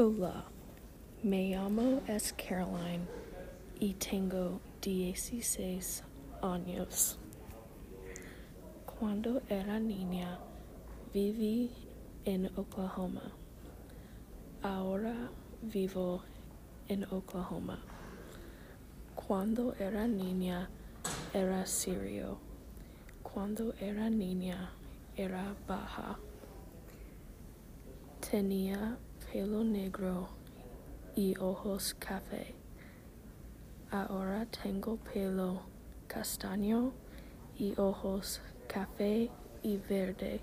Hola, me llamo es Caroline y tengo dieciséis años. Cuando era niña viví en Oklahoma. Ahora vivo en Oklahoma. Cuando era niña era sirio. Cuando era niña era baja. Tenía pelo negro y ojos café. Ahora tengo pelo castaño y ojos café y verde.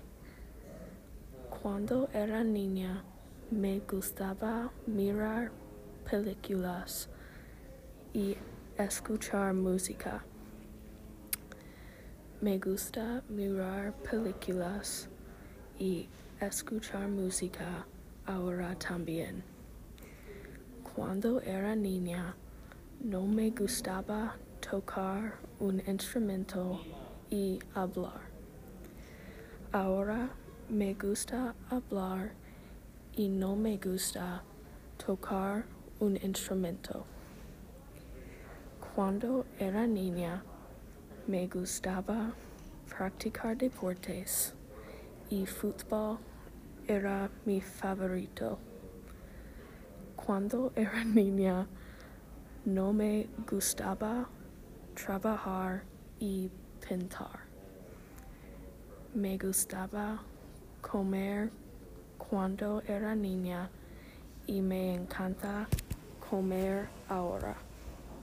Cuando era niña me gustaba mirar películas y escuchar música. Me gusta mirar películas y escuchar música ahora también. Cuando era niña no me gustaba tocar un instrumento y hablar. Ahora me gusta hablar y no me gusta tocar un instrumento. Cuando era niña me gustaba practicar deportes y fútbol era mi favorito. Cuando era niña no me gustaba trabajar y pintar. Me gustaba comer cuando era niña y me encanta comer ahora.